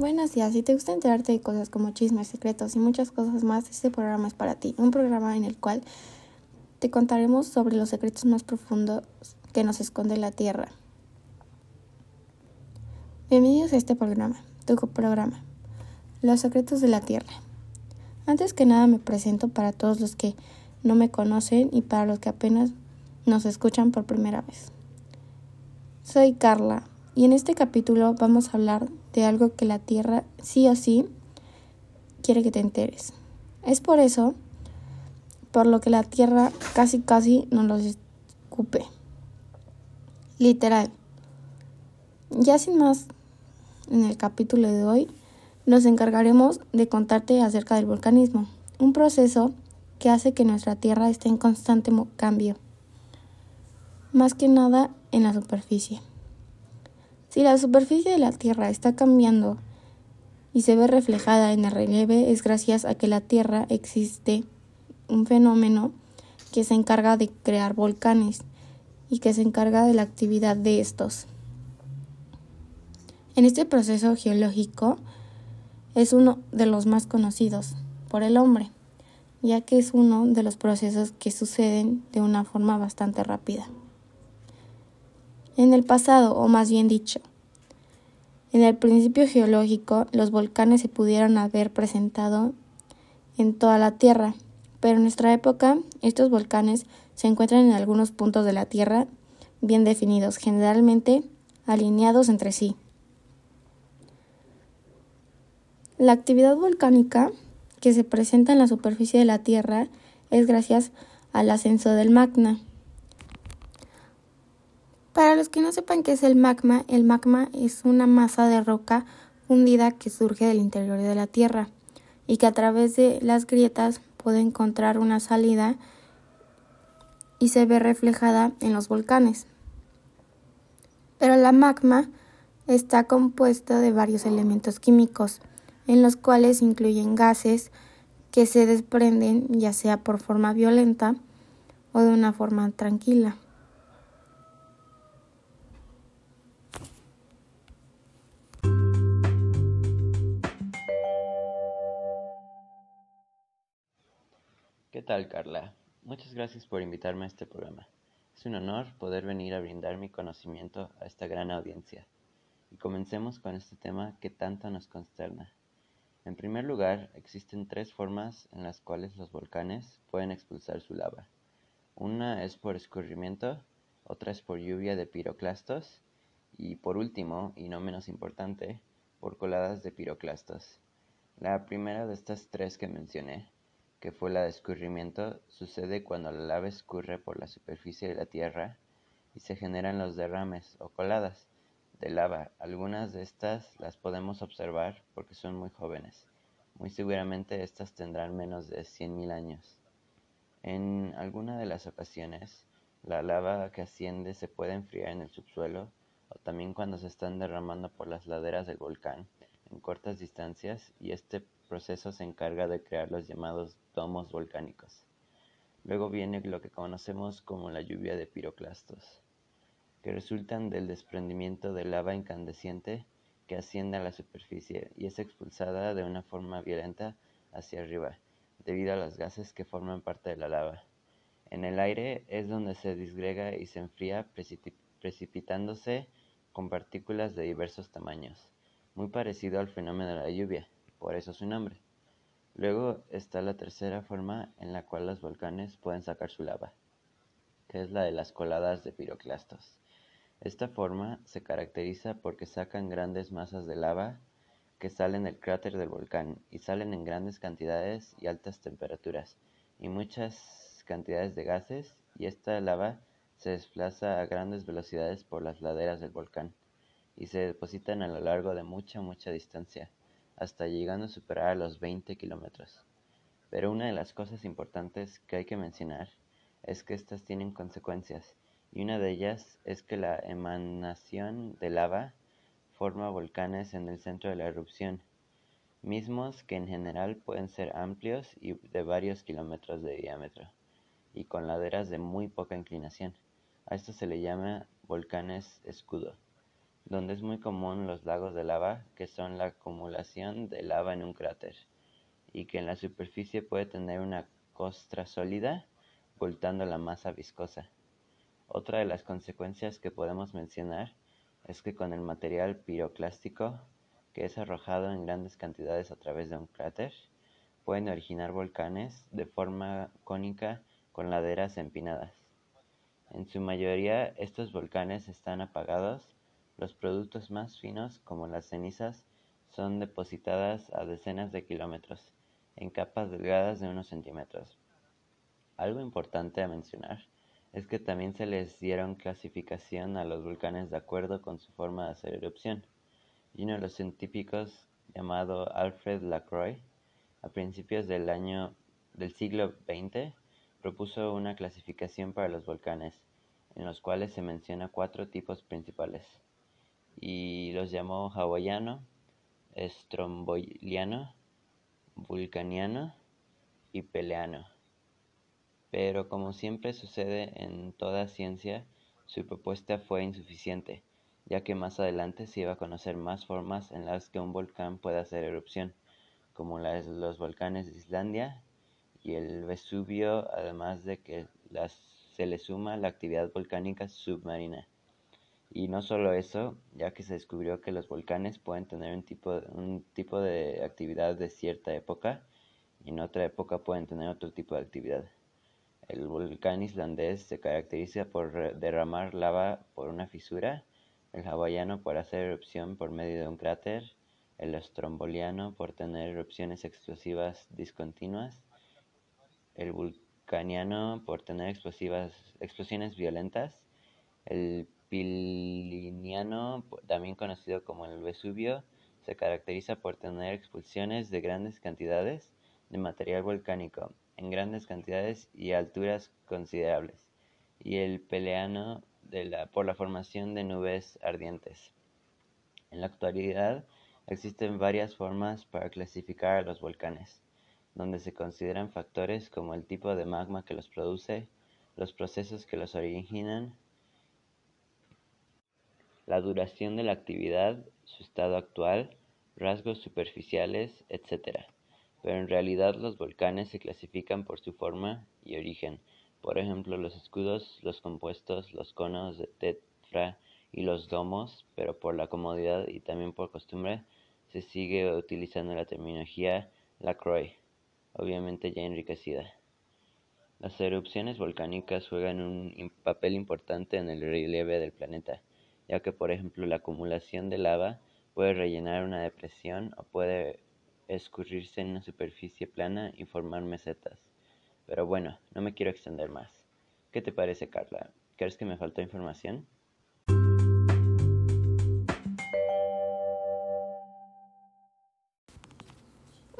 Buenos días, si te gusta enterarte de cosas como chismes, secretos y muchas cosas más, este programa es para ti. Un programa en el cual te contaremos sobre los secretos más profundos que nos esconde la Tierra. Bienvenidos a este programa, tu programa, Los secretos de la Tierra. Antes que nada me presento para todos los que no me conocen y para los que apenas nos escuchan por primera vez. Soy Carla y en este capítulo vamos a hablar de algo que la Tierra sí o sí quiere que te enteres. Es por eso por lo que la Tierra casi casi nos los escupe. Literal. Ya sin más, en el capítulo de hoy nos encargaremos de contarte acerca del volcanismo, un proceso que hace que nuestra Tierra esté en constante cambio, más que nada en la superficie. Si la superficie de la Tierra está cambiando y se ve reflejada en el relieve, es gracias a que la Tierra existe un fenómeno que se encarga de crear volcanes y que se encarga de la actividad de estos. En este proceso geológico es uno de los más conocidos por el hombre, ya que es uno de los procesos que suceden de una forma bastante rápida. En el pasado, o más bien dicho, en el principio geológico, los volcanes se pudieron haber presentado en toda la Tierra, pero en nuestra época estos volcanes se encuentran en algunos puntos de la Tierra bien definidos, generalmente alineados entre sí. La actividad volcánica que se presenta en la superficie de la Tierra es gracias al ascenso del magma, para los que no sepan qué es el magma, el magma es una masa de roca hundida que surge del interior de la Tierra y que a través de las grietas puede encontrar una salida y se ve reflejada en los volcanes. Pero la magma está compuesta de varios elementos químicos, en los cuales incluyen gases que se desprenden ya sea por forma violenta o de una forma tranquila. ¿Qué tal, Carla? Muchas gracias por invitarme a este programa. Es un honor poder venir a brindar mi conocimiento a esta gran audiencia. Y comencemos con este tema que tanto nos consterna. En primer lugar, existen tres formas en las cuales los volcanes pueden expulsar su lava. Una es por escurrimiento, otra es por lluvia de piroclastos y por último, y no menos importante, por coladas de piroclastos. La primera de estas tres que mencioné que fue la de escurrimiento, sucede cuando la lava escurre por la superficie de la Tierra y se generan los derrames o coladas de lava. Algunas de estas las podemos observar porque son muy jóvenes. Muy seguramente estas tendrán menos de 100.000 años. En alguna de las ocasiones, la lava que asciende se puede enfriar en el subsuelo o también cuando se están derramando por las laderas del volcán en cortas distancias y este proceso se encarga de crear los llamados domos volcánicos. Luego viene lo que conocemos como la lluvia de piroclastos, que resultan del desprendimiento de lava incandescente que asciende a la superficie y es expulsada de una forma violenta hacia arriba, debido a los gases que forman parte de la lava. En el aire es donde se disgrega y se enfría precipitándose con partículas de diversos tamaños, muy parecido al fenómeno de la lluvia por eso su nombre. Luego está la tercera forma en la cual los volcanes pueden sacar su lava, que es la de las coladas de piroclastos. Esta forma se caracteriza porque sacan grandes masas de lava que salen del cráter del volcán y salen en grandes cantidades y altas temperaturas y muchas cantidades de gases y esta lava se desplaza a grandes velocidades por las laderas del volcán y se depositan a lo largo de mucha mucha distancia hasta llegando a superar los 20 kilómetros. Pero una de las cosas importantes que hay que mencionar es que estas tienen consecuencias, y una de ellas es que la emanación de lava forma volcanes en el centro de la erupción, mismos que en general pueden ser amplios y de varios kilómetros de diámetro, y con laderas de muy poca inclinación. A esto se le llama volcanes escudo. Donde es muy común los lagos de lava, que son la acumulación de lava en un cráter, y que en la superficie puede tener una costra sólida ocultando la masa viscosa. Otra de las consecuencias que podemos mencionar es que con el material piroclástico que es arrojado en grandes cantidades a través de un cráter, pueden originar volcanes de forma cónica con laderas empinadas. En su mayoría estos volcanes están apagados, los productos más finos como las cenizas son depositadas a decenas de kilómetros, en capas delgadas de unos centímetros. Algo importante a mencionar es que también se les dieron clasificación a los volcanes de acuerdo con su forma de hacer erupción, y uno de los científicos llamado Alfred Lacroix, a principios del año del siglo XX, propuso una clasificación para los volcanes, en los cuales se menciona cuatro tipos principales, y los llamó hawaiano, estromboliano, vulcaniano y peleano. Pero como siempre sucede en toda ciencia, su propuesta fue insuficiente, ya que más adelante se iba a conocer más formas en las que un volcán puede hacer erupción, como los volcanes de Islandia y el Vesubio, además de que se le suma la actividad volcánica submarina. Y no solo eso, ya que se descubrió que los volcanes pueden tener un tipo, un tipo de actividad de cierta época y en otra época pueden tener otro tipo de actividad. El volcán islandés se caracteriza por derramar lava por una fisura, el hawaiano por hacer erupción por medio de un cráter, el estromboliano por tener erupciones explosivas discontinuas, el vulcaniano por tener explosivas, explosiones violentas, el piliniano, también conocido como el Vesubio, se caracteriza por tener expulsiones de grandes cantidades de material volcánico en grandes cantidades y alturas considerables, y el peleano por la formación de nubes ardientes. En la actualidad existen varias formas para clasificar a los volcanes, donde se consideran factores como el tipo de magma que los produce, los procesos que los originan, la duración de la actividad, su estado actual, rasgos superficiales, etc pero en realidad los volcanes se clasifican por su forma y origen, por ejemplo los escudos, los compuestos, los conos de tetra y los domos, pero por la comodidad y también por costumbre se sigue utilizando la terminología Lacroix, obviamente ya enriquecida. Las erupciones volcánicas juegan un papel importante en el relieve del planeta, ya que por ejemplo la acumulación de lava puede rellenar una depresión o puede escurrirse en una superficie plana y formar mesetas. Pero bueno, no me quiero extender más. ¿Qué te parece, Carla? ¿Crees que me faltó información?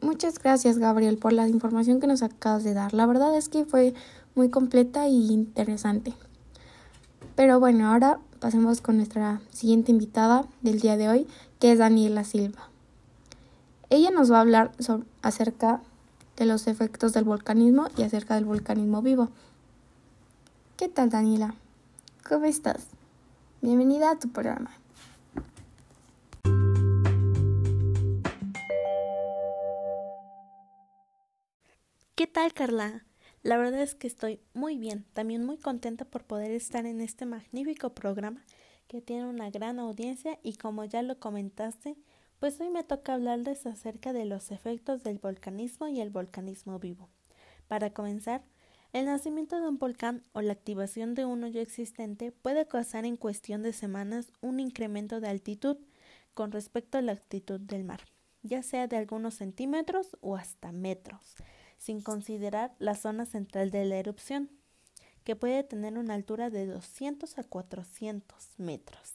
Muchas gracias, Gabriel, por la información que nos acabas de dar. La verdad es que fue muy completa y interesante. Pero bueno, ahora pasemos con nuestra siguiente invitada del día de hoy, que es Daniela Silva. Ella nos va a hablar acerca de los efectos del volcanismo y acerca del volcanismo vivo. ¿Qué tal, Daniela? ¿Cómo estás? Bienvenida a tu programa. ¿Qué tal, Carla? La verdad es que estoy muy bien, también muy contenta por poder estar en este magnífico programa que tiene una gran audiencia y como ya lo comentaste, pues hoy me toca hablarles acerca de los efectos del volcanismo y el volcanismo vivo. Para comenzar, el nacimiento de un volcán o la activación de uno ya existente puede causar en cuestión de semanas un incremento de altitud con respecto a la altitud del mar, ya sea de algunos centímetros o hasta metros, sin considerar la zona central de la erupción, que puede tener una altura de 200 a 400 metros.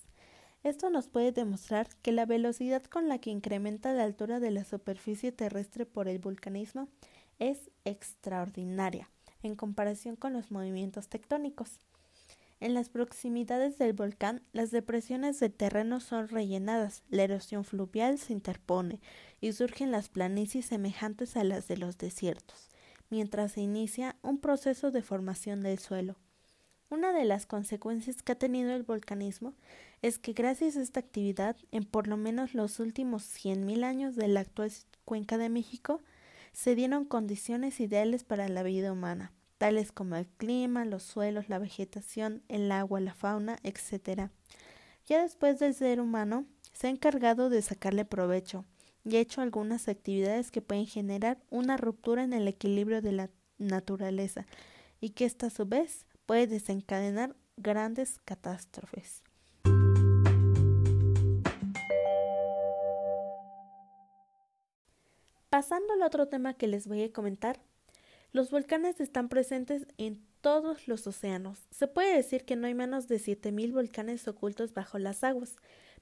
Esto nos puede demostrar que la velocidad con la que incrementa la altura de la superficie terrestre por el vulcanismo es extraordinaria en comparación con los movimientos tectónicos. En las proximidades del volcán, las depresiones de terreno son rellenadas, la erosión fluvial se interpone y surgen las planicies semejantes a las de los desiertos, mientras se inicia un proceso de formación del suelo. Una de las consecuencias que ha tenido el volcanismo es que gracias a esta actividad, en por lo menos los últimos 100.000 años de la actual cuenca de México, se dieron condiciones ideales para la vida humana, tales como el clima, los suelos, la vegetación, el agua, la fauna, etc. Ya después del ser humano, se ha encargado de sacarle provecho y ha hecho algunas actividades que pueden generar una ruptura en el equilibrio de la naturaleza y que esta a su vez puede desencadenar grandes catástrofes. Pasando al otro tema que les voy a comentar, los volcanes están presentes en todos los océanos. Se puede decir que no hay menos de 7.000 volcanes ocultos bajo las aguas,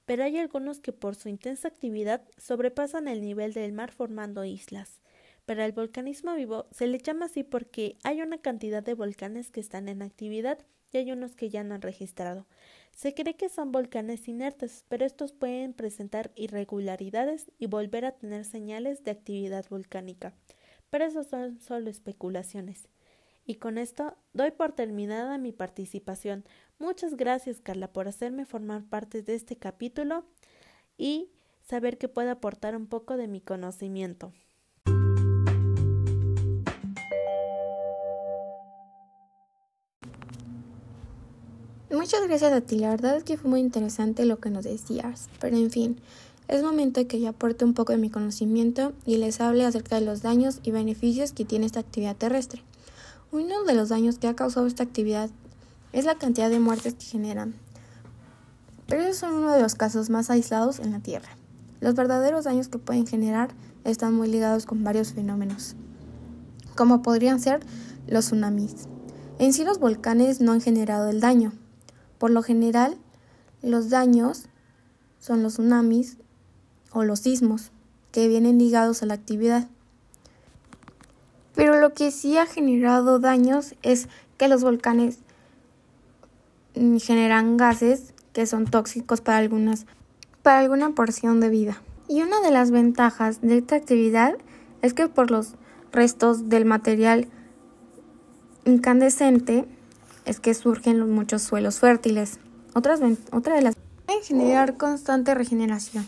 pero hay algunos que por su intensa actividad sobrepasan el nivel del mar formando islas. Para el volcanismo vivo se le llama así porque hay una cantidad de volcanes que están en actividad y hay unos que ya no han registrado. Se cree que son volcanes inertes, pero estos pueden presentar irregularidades y volver a tener señales de actividad volcánica. Pero eso son solo especulaciones. Y con esto doy por terminada mi participación. Muchas gracias Carla por hacerme formar parte de este capítulo y saber que puedo aportar un poco de mi conocimiento. Muchas gracias a ti, la verdad es que fue muy interesante lo que nos decías, pero en fin, es momento de que yo aporte un poco de mi conocimiento y les hable acerca de los daños y beneficios que tiene esta actividad terrestre. Uno de los daños que ha causado esta actividad es la cantidad de muertes que generan, pero esos son uno de los casos más aislados en la Tierra. Los verdaderos daños que pueden generar están muy ligados con varios fenómenos, como podrían ser los tsunamis. En sí los volcanes no han generado el daño, por lo general, los daños son los tsunamis o los sismos que vienen ligados a la actividad. Pero lo que sí ha generado daños es que los volcanes mm, generan gases que son tóxicos para algunas para alguna porción de vida. Y una de las ventajas de esta actividad es que por los restos del material incandescente es que surgen muchos suelos fértiles. Otras, otra de las pueden generar constante regeneración.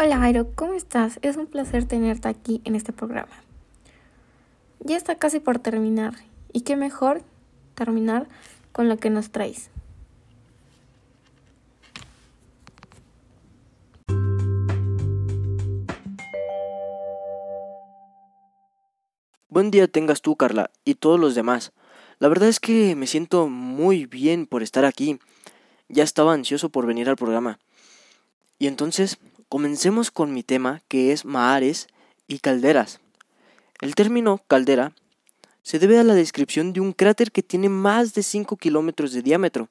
Hola Jairo, ¿cómo estás? Es un placer tenerte aquí en este programa. Ya está casi por terminar y qué mejor terminar con lo que nos traes. Buen día tengas tú, Carla, y todos los demás. La verdad es que me siento muy bien por estar aquí. Ya estaba ansioso por venir al programa. Y entonces, comencemos con mi tema, que es mahares y calderas. El término caldera se debe a la descripción de un cráter que tiene más de 5 kilómetros de diámetro,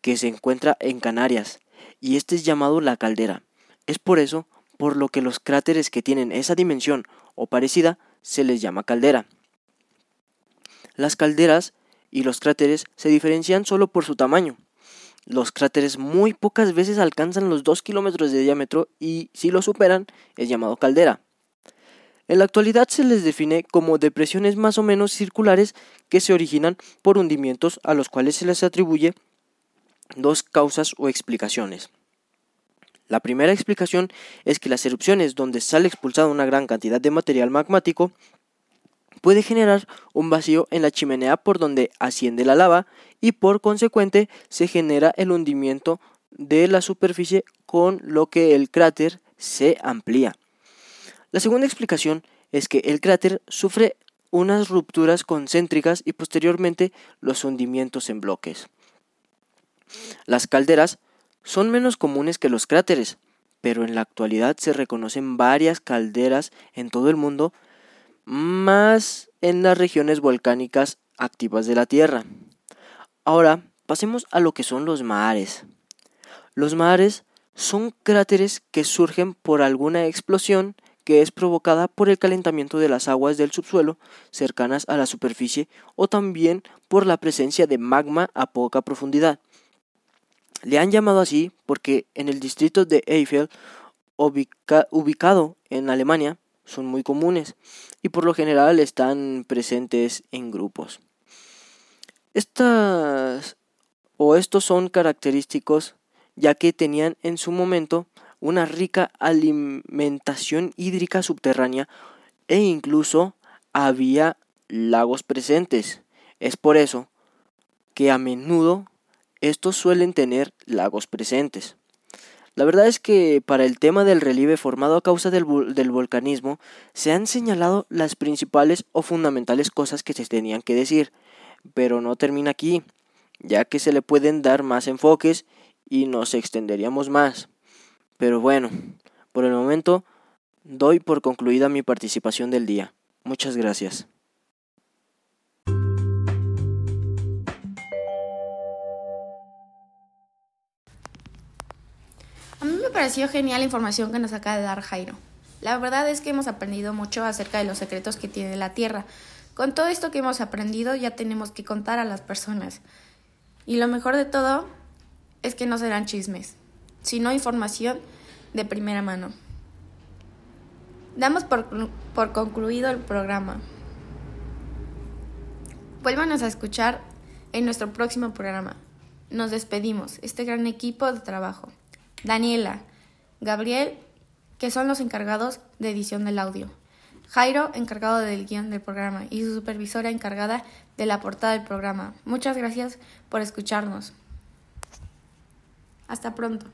que se encuentra en Canarias, y este es llamado la caldera. Es por eso por lo que los cráteres que tienen esa dimensión o parecida se les llama caldera. Las calderas y los cráteres se diferencian solo por su tamaño. Los cráteres muy pocas veces alcanzan los 2 kilómetros de diámetro y si lo superan es llamado caldera. En la actualidad se les define como depresiones más o menos circulares que se originan por hundimientos a los cuales se les atribuye dos causas o explicaciones. La primera explicación es que las erupciones donde sale expulsada una gran cantidad de material magmático puede generar un vacío en la chimenea por donde asciende la lava y por consecuente se genera el hundimiento de la superficie con lo que el cráter se amplía. La segunda explicación es que el cráter sufre unas rupturas concéntricas y posteriormente los hundimientos en bloques. Las calderas son menos comunes que los cráteres, pero en la actualidad se reconocen varias calderas en todo el mundo, más en las regiones volcánicas activas de la Tierra. Ahora, pasemos a lo que son los mares. Los mares son cráteres que surgen por alguna explosión que es provocada por el calentamiento de las aguas del subsuelo cercanas a la superficie o también por la presencia de magma a poca profundidad. Le han llamado así porque en el distrito de Eiffel, ubicado en Alemania, son muy comunes y por lo general están presentes en grupos. Estas o estos son característicos ya que tenían en su momento una rica alimentación hídrica subterránea e incluso había lagos presentes. Es por eso que a menudo estos suelen tener lagos presentes. La verdad es que para el tema del relieve formado a causa del, volcanismo se han señalado las principales o fundamentales cosas que se tenían que decir, pero no termina aquí, ya que se le pueden dar más enfoques y nos extenderíamos más. Pero bueno, por el momento doy por concluida mi participación del día. Muchas gracias. Me pareció genial la información que nos acaba de dar Jairo. La verdad es que hemos aprendido mucho acerca de los secretos que tiene la Tierra. Con todo esto que hemos aprendido ya tenemos que contar a las personas. Y lo mejor de todo es que no serán chismes, sino información de primera mano. Damos por, por concluido el programa. Vuélvanos a escuchar en nuestro próximo programa. Nos despedimos, este gran equipo de trabajo. Daniela, Gabriel, que son los encargados de edición del audio. Jairo, encargado del guion del programa, y su supervisora encargada de la portada del programa. Muchas gracias por escucharnos. Hasta pronto.